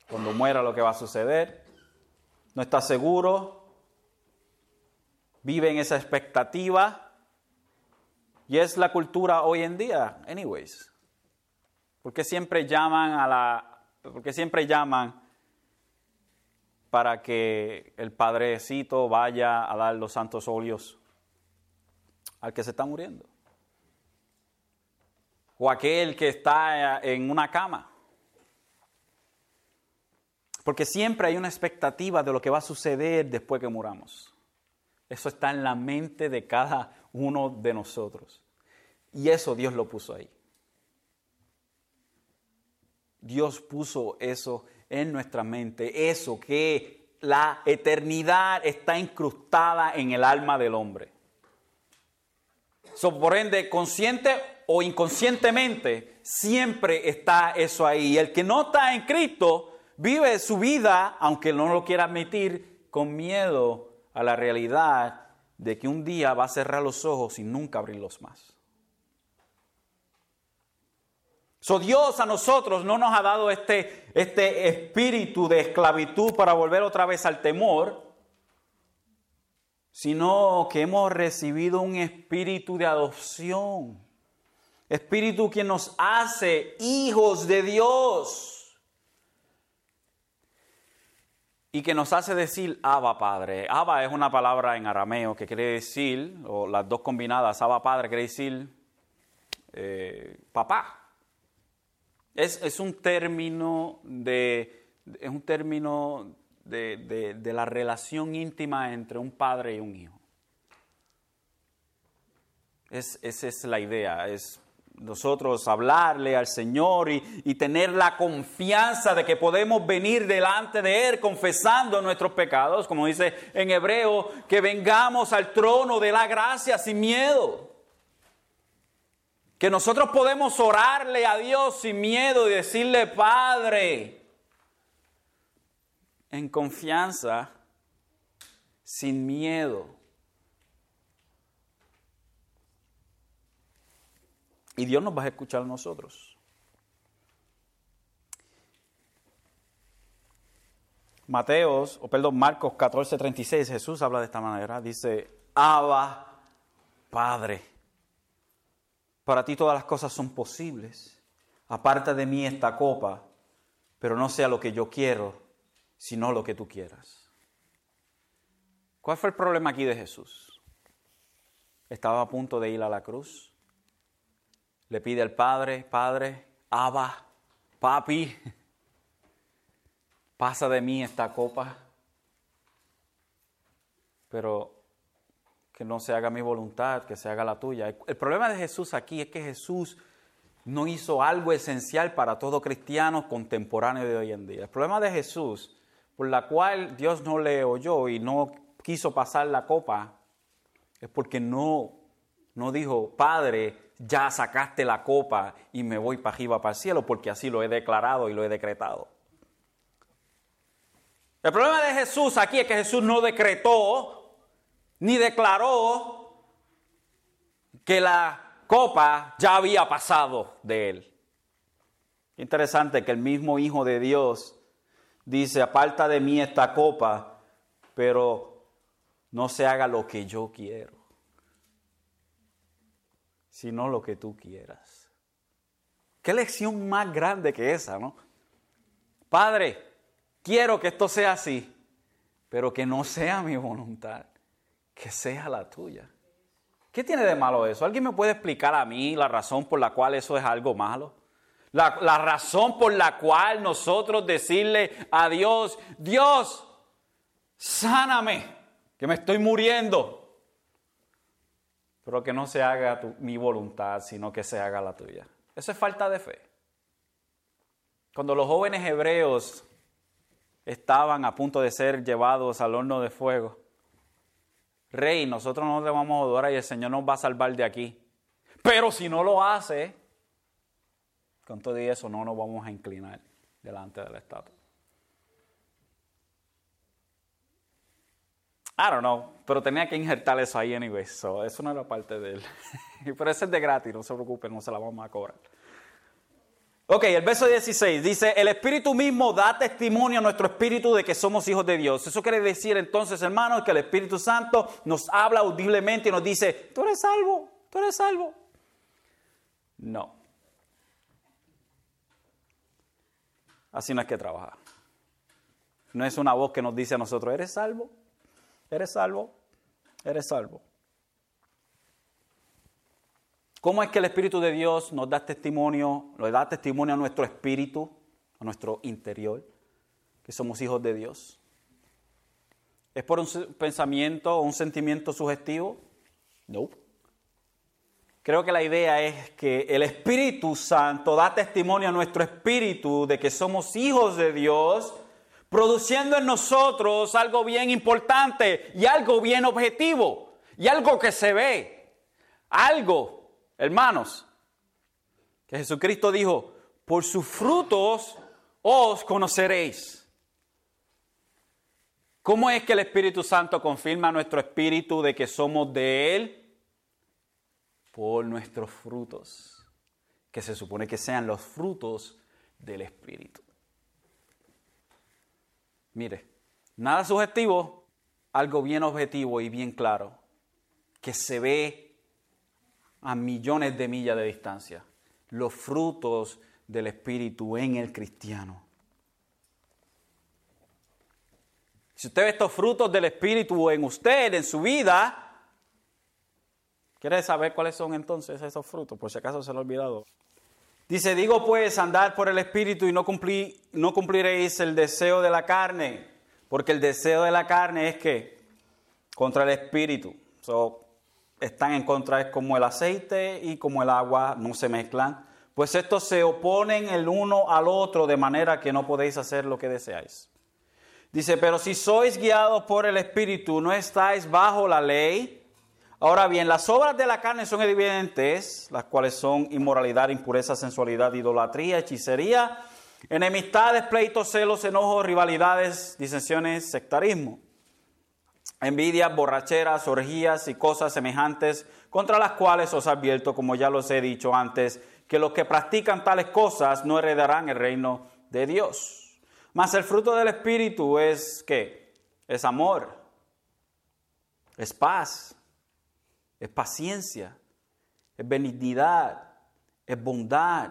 cuando muera lo que va a suceder, no está seguro, vive en esa expectativa y es la cultura hoy en día, anyways. ¿Por qué siempre llaman a la, porque siempre llaman para que el padrecito vaya a dar los santos óleos al que se está muriendo? O aquel que está en una cama. Porque siempre hay una expectativa de lo que va a suceder después que muramos. Eso está en la mente de cada uno de nosotros. Y eso Dios lo puso ahí. Dios puso eso en nuestra mente, eso que la eternidad está incrustada en el alma del hombre. So, por ende, consciente o inconscientemente, siempre está eso ahí. El que no está en Cristo vive su vida, aunque no lo quiera admitir, con miedo a la realidad de que un día va a cerrar los ojos y nunca abrirlos más. So Dios a nosotros no nos ha dado este, este espíritu de esclavitud para volver otra vez al temor, sino que hemos recibido un espíritu de adopción. Espíritu que nos hace hijos de Dios. Y que nos hace decir Abba Padre. Abba es una palabra en arameo que quiere decir, o las dos combinadas, Abba Padre quiere decir eh, papá. Es, un término de, es un término de, la relación íntima entre un padre y un hijo. Es, esa es la idea, es nosotros hablarle al Señor y, y, tener la confianza de que podemos venir delante de Él confesando nuestros pecados, como dice en hebreo, que vengamos al trono de la gracia sin miedo. Que nosotros podemos orarle a Dios sin miedo y decirle, Padre, en confianza, sin miedo. Y Dios nos va a escuchar a nosotros. Mateos, o perdón, Marcos 14:36, Jesús habla de esta manera, dice, Abba, Padre. Para ti todas las cosas son posibles. Aparta de mí esta copa, pero no sea lo que yo quiero, sino lo que tú quieras. ¿Cuál fue el problema aquí de Jesús? Estaba a punto de ir a la cruz. Le pide al Padre, Padre, Abba, papi, pasa de mí esta copa, pero que no se haga mi voluntad, que se haga la tuya. El problema de Jesús aquí es que Jesús no hizo algo esencial para todo cristiano contemporáneo de hoy en día. El problema de Jesús, por la cual Dios no le oyó y no quiso pasar la copa, es porque no, no dijo, Padre, ya sacaste la copa y me voy para arriba, para el cielo, porque así lo he declarado y lo he decretado. El problema de Jesús aquí es que Jesús no decretó ni declaró que la copa ya había pasado de él. Interesante que el mismo Hijo de Dios dice, aparta de mí esta copa, pero no se haga lo que yo quiero, sino lo que tú quieras. Qué lección más grande que esa, ¿no? Padre, quiero que esto sea así, pero que no sea mi voluntad, que sea la tuya. ¿Qué tiene de malo eso? ¿Alguien me puede explicar a mí la razón por la cual eso es algo malo? La, razón por la cual nosotros decirle a Dios, Dios, sáname, que me estoy muriendo. Pero que no se haga mi voluntad, sino que se haga la tuya. Eso es falta de fe. Cuando los jóvenes hebreos estaban a punto de ser llevados al horno de fuego, Rey, nosotros no le vamos a adorar y el Señor nos va a salvar de aquí. Pero si no lo hace, con todo eso no nos vamos a inclinar delante del estatua. I don't know, pero tenía que injertar eso ahí anyway, so eso no era parte de él. pero ese es de gratis, no se preocupen, no se la vamos a cobrar. Ok, el verso 16 dice, el Espíritu mismo da testimonio a nuestro espíritu de que somos hijos de Dios. Eso quiere decir entonces, hermanos, que el Espíritu Santo nos habla audiblemente y nos dice, tú eres salvo, tú eres salvo. No. Así no es que trabaja. No es una voz que nos dice a nosotros, eres salvo, eres salvo, eres salvo. ¿Cómo es que el Espíritu de Dios nos da testimonio, nos da testimonio a nuestro espíritu, a nuestro interior, que somos hijos de Dios? ¿Es por un pensamiento o un sentimiento sugestivo? No. Creo que la idea es que el Espíritu Santo da testimonio a nuestro espíritu de que somos hijos de Dios, produciendo en nosotros algo bien importante y algo bien objetivo y algo que se ve, algo Hermanos, que Jesucristo dijo, por sus frutos os conoceréis. ¿Cómo es que el Espíritu Santo confirma nuestro espíritu de que somos de Él? Por nuestros frutos, que se supone que sean los frutos del Espíritu. Mire, nada subjetivo, algo bien objetivo y bien claro, que se ve a millones de millas de distancia. Los frutos del Espíritu en el cristiano. Si usted ve estos frutos del Espíritu en usted, en su vida, ¿quiere saber cuáles son entonces esos frutos? Por si acaso se lo ha olvidado. Dice, digo pues, andar por el Espíritu y no, no cumpliréis el deseo de la carne, porque el deseo de la carne es que contra el Espíritu. So, están en contra es como el aceite y como el agua no se mezclan, pues estos se oponen el uno al otro de manera que no podéis hacer lo que deseáis. Dice, pero si sois guiados por el Espíritu, no estáis bajo la ley. Ahora bien, las obras de la carne son evidentes, las cuales son inmoralidad, impureza, sensualidad, idolatría, hechicería, enemistades, pleitos, celos, enojos, rivalidades, disensiones, sectarismo envidias, borracheras, orgías y cosas semejantes, contra las cuales os advierto, como ya los he dicho antes, que los que practican tales cosas no heredarán el reino de Dios. Mas el fruto del Espíritu es que es amor, es paz, es paciencia, es benignidad, es bondad,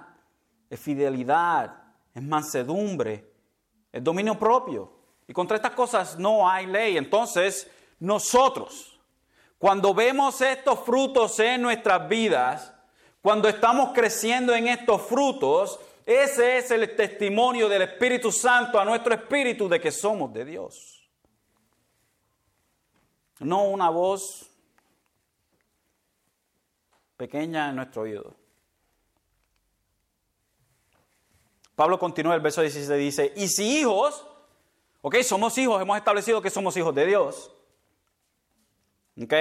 es fidelidad, es mansedumbre, es dominio propio. Y contra estas cosas no hay ley. Entonces, nosotros, cuando vemos estos frutos en nuestras vidas, cuando estamos creciendo en estos frutos, Ese es el testimonio del Espíritu Santo a nuestro espíritu de que somos de Dios. No una voz pequeña en nuestro oído. Pablo continúa el verso 16, dice, y si hijos, ok, somos hijos, hemos establecido que somos hijos de Dios. Ok.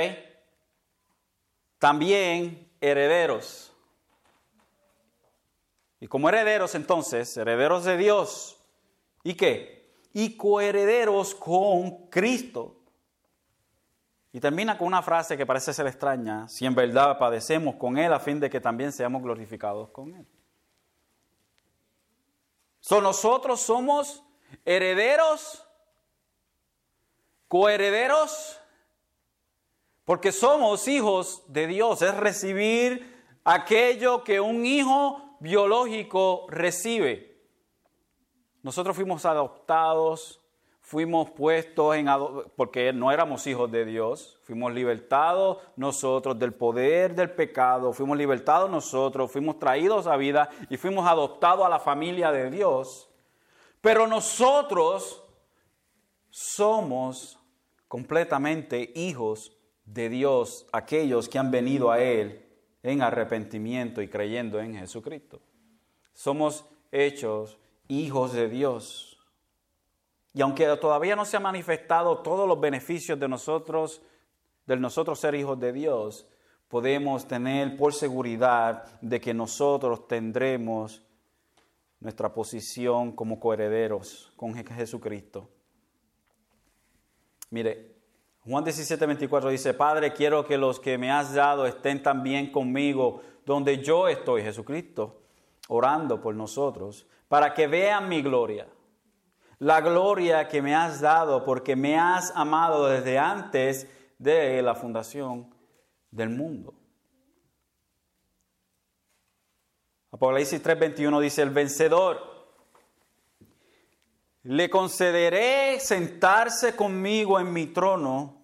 También herederos. Y como herederos entonces, herederos de Dios. ¿Y qué? Y coherederos con Cristo. Y termina con una frase que parece ser extraña, si en verdad padecemos con Él a fin de que también seamos glorificados con Él. So, nosotros somos herederos, coherederos, porque somos hijos de Dios. Es recibir aquello que un hijo biológico recibe. Nosotros fuimos adoptados fuimos puestos en porque no éramos hijos de Dios, fuimos libertados nosotros del poder del pecado, fuimos libertados nosotros, fuimos traídos a vida y fuimos adoptados a la familia de Dios. Pero nosotros somos completamente hijos de Dios, aquellos que han venido a Él en arrepentimiento y creyendo en Jesucristo. Somos hechos hijos de Dios. Y aunque todavía no se han manifestado todos los beneficios de nosotros, de nosotros ser hijos de Dios, podemos tener por seguridad de que nosotros tendremos nuestra posición como coherederos con Jesucristo. Mire, Juan 17, 24 dice, Padre, quiero que los que me has dado estén también conmigo donde yo estoy, Jesucristo, orando por nosotros, para que vean mi gloria la gloria que me has dado porque me has amado desde antes de la fundación del mundo. Apocalipsis 3:21 dice, el vencedor, le concederé sentarse conmigo en mi trono,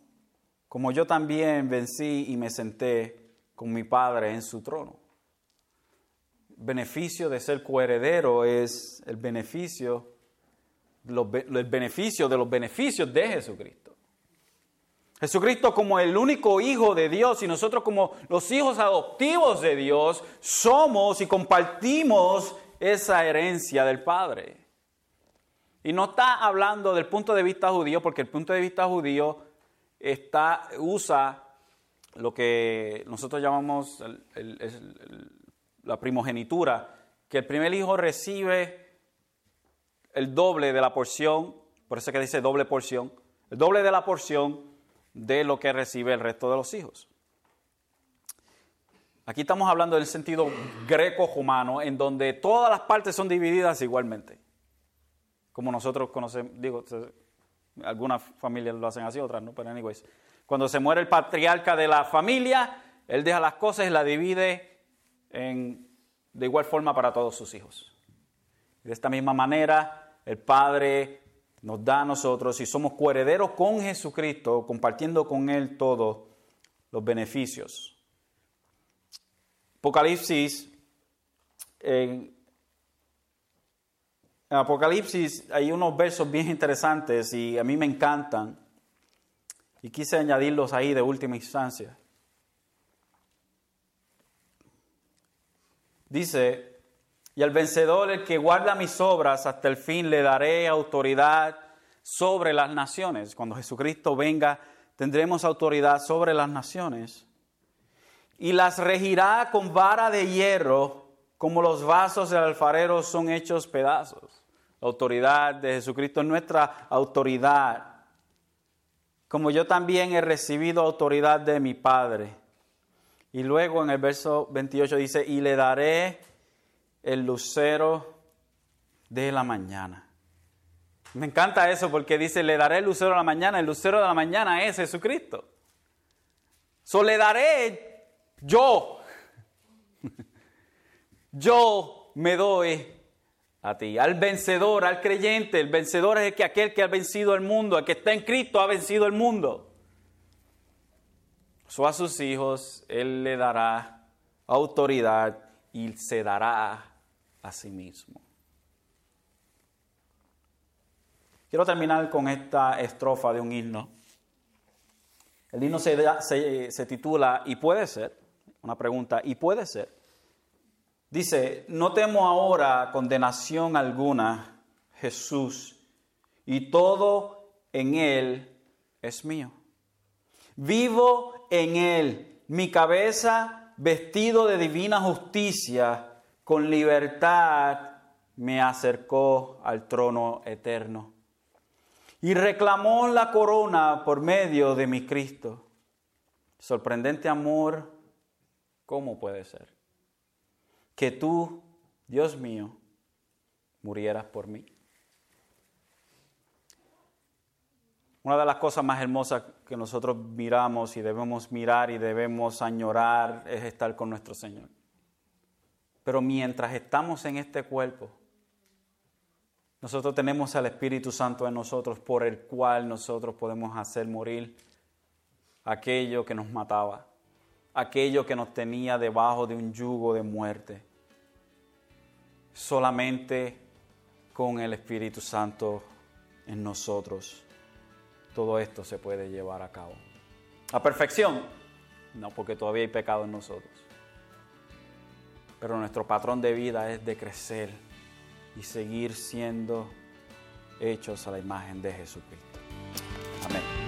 como yo también vencí y me senté con mi Padre en su trono. El beneficio de ser coheredero es el beneficio el beneficio de los beneficios de Jesucristo. Jesucristo como el único hijo de Dios y nosotros como los hijos adoptivos de Dios somos y compartimos esa herencia del Padre. Y no está hablando del punto de vista judío, porque el punto de vista judío está, usa lo que nosotros llamamos la primogenitura, que el primer hijo recibe el doble de la porción, por eso que dice doble porción, el doble de la porción de lo que recibe el resto de los hijos. Aquí estamos hablando del sentido greco-humano, en donde todas las partes son divididas igualmente. Como nosotros conocemos, digo, algunas familias lo hacen así, otras no, pero anyways. Cuando se muere el patriarca de la familia, él deja las cosas y las divide en, de igual forma para todos sus hijos. De esta misma manera, el Padre nos da a nosotros y somos coherederos con Jesucristo, compartiendo con Él todos los beneficios. Apocalipsis, en Apocalipsis hay unos versos bien interesantes y a mí me encantan y quise añadirlos ahí de última instancia. Dice, y al vencedor, el que guarda mis obras hasta el fin, le daré autoridad sobre las naciones. Cuando Jesucristo venga, tendremos autoridad sobre las naciones. Y las regirá con vara de hierro, como los vasos del alfarero son hechos pedazos. La autoridad de Jesucristo es nuestra autoridad. Como yo también he recibido autoridad de mi Padre. Y luego en el verso 28 dice, y le daré el lucero de la mañana. Me encanta eso porque dice, le daré el lucero de la mañana. El lucero de la mañana es Jesucristo. So le daré yo. yo me doy a ti, al vencedor, al creyente. El vencedor es el que, aquel que ha vencido el mundo, el que está en Cristo ha vencido el mundo. So a sus hijos Él le dará autoridad y se dará a sí mismo. Quiero terminar con esta estrofa de un himno. El himno se, se, titula Y puede ser, una pregunta, ¿y puede ser? Dice, no temo ahora condenación alguna, Jesús, y todo en Él es mío. Vivo en Él, mi cabeza vestido de divina justicia, con libertad me acercó al trono eterno y reclamó la corona por medio de mi Cristo. Sorprendente amor, ¿cómo puede ser? Que tú, Dios mío, murieras por mí. Una de las cosas más hermosas que nosotros miramos y debemos mirar y debemos añorar es estar con nuestro Señor. Pero mientras estamos en este cuerpo, nosotros tenemos al Espíritu Santo en nosotros por el cual nosotros podemos hacer morir aquello que nos mataba, aquello que nos tenía debajo de un yugo de muerte. Solamente con el Espíritu Santo en nosotros todo esto se puede llevar a cabo. ¿A perfección? No, porque todavía hay pecado en nosotros. Pero nuestro patrón de vida es de crecer y seguir siendo hechos a la imagen de Jesucristo. Amén.